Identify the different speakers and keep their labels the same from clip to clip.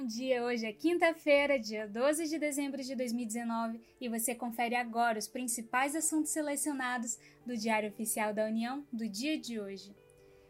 Speaker 1: bom dia! Hoje é quinta-feira, dia 12 de dezembro de 2019, e você confere agora os principais assuntos selecionados do Diário Oficial da União do dia de hoje.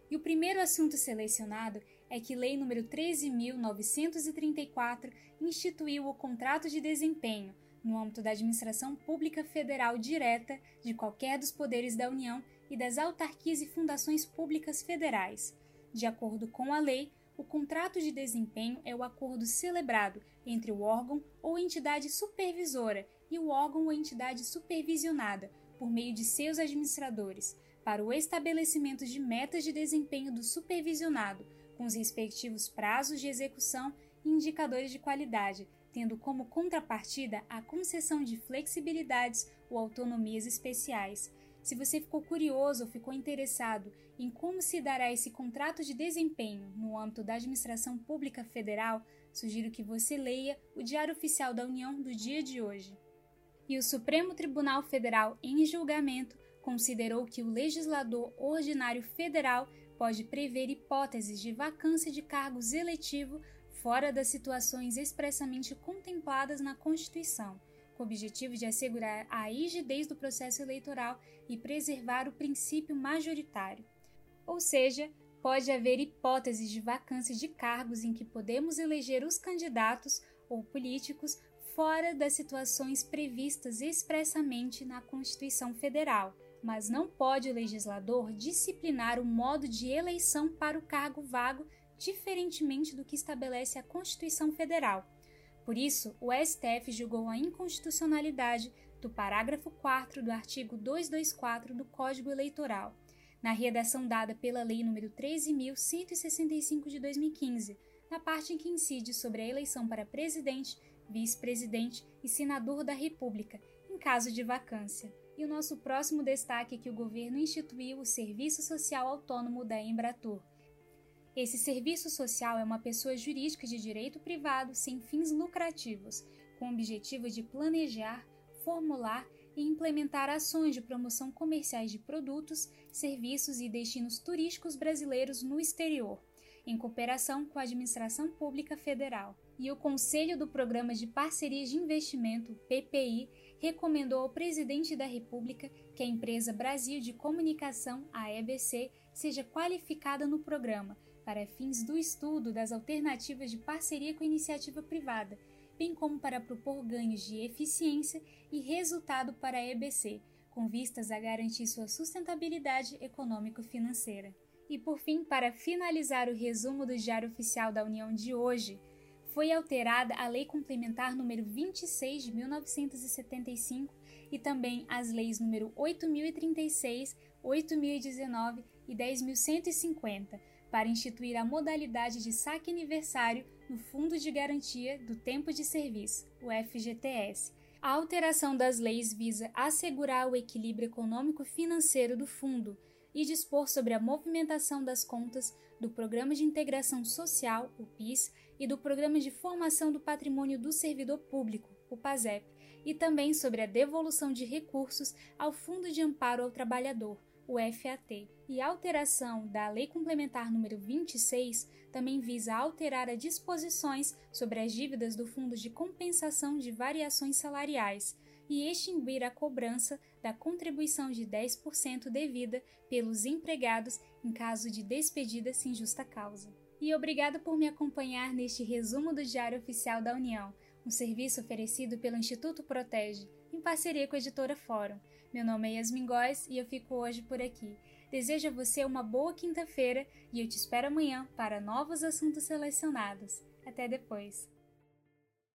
Speaker 1: E o primeiro assunto selecionado é que Lei nº 13.934 instituiu o contrato de desempenho no âmbito da administração pública federal direta de qualquer dos poderes da União e das autarquias e fundações públicas federais. De acordo com a lei, o contrato de desempenho é o acordo celebrado entre o órgão ou entidade supervisora e o órgão ou entidade supervisionada, por meio de seus administradores, para o estabelecimento de metas de desempenho do supervisionado, com os respectivos prazos de execução e indicadores de qualidade, tendo como contrapartida a concessão de flexibilidades ou autonomias especiais, se você ficou curioso ou ficou interessado em como se dará esse contrato de desempenho no âmbito da administração pública federal, sugiro que você leia o Diário Oficial da União do dia de hoje. E o Supremo Tribunal Federal, em julgamento, considerou que o legislador ordinário federal pode prever hipóteses de vacância de cargos eletivo fora das situações expressamente contempladas na Constituição com o objetivo de assegurar a rigidez do processo eleitoral e preservar o princípio majoritário. Ou seja, pode haver hipóteses de vacância de cargos em que podemos eleger os candidatos ou políticos fora das situações previstas expressamente na Constituição Federal, mas não pode o legislador disciplinar o modo de eleição para o cargo vago diferentemente do que estabelece a Constituição Federal por isso, o STF julgou a inconstitucionalidade do parágrafo 4 do artigo 224 do Código Eleitoral, na redação dada pela Lei nº 13.165 de 2015, na parte em que incide sobre a eleição para presidente, vice-presidente e senador da República, em caso de vacância. E o nosso próximo destaque é que o governo instituiu o Serviço Social Autônomo da Embratur, esse serviço social é uma pessoa jurídica de direito privado sem fins lucrativos, com o objetivo de planejar, formular e implementar ações de promoção comerciais de produtos, serviços e destinos turísticos brasileiros no exterior, em cooperação com a Administração Pública Federal. E o Conselho do Programa de Parcerias de Investimento, PPI, recomendou ao presidente da República que a empresa Brasil de Comunicação, a EBC, seja qualificada no programa para fins do estudo das alternativas de parceria com iniciativa privada, bem como para propor ganhos de eficiência e resultado para a EBC, com vistas a garantir sua sustentabilidade econômico-financeira. E por fim, para finalizar o resumo do Diário Oficial da União de hoje, foi alterada a Lei Complementar número 26 de 1975 e também as leis número 8036, 8019 e 10150 para instituir a modalidade de saque aniversário no Fundo de Garantia do Tempo de Serviço, o FGTS. A alteração das leis visa assegurar o equilíbrio econômico-financeiro do fundo e dispor sobre a movimentação das contas do Programa de Integração Social, o PIS, e do Programa de Formação do Patrimônio do Servidor Público, o PASEP, e também sobre a devolução de recursos ao Fundo de Amparo ao Trabalhador, o FAT. E a alteração da Lei Complementar número 26 também visa alterar as disposições sobre as dívidas do Fundo de Compensação de Variações Salariais e extinguir a cobrança da contribuição de 10% devida pelos empregados em caso de despedida sem justa causa. E obrigado por me acompanhar neste resumo do Diário Oficial da União, um serviço oferecido pelo Instituto Protege em parceria com a editora Fórum. Meu nome é Yasmin Góes e eu fico hoje por aqui. Desejo a você uma boa quinta-feira e eu te espero amanhã para novos assuntos selecionados. Até depois!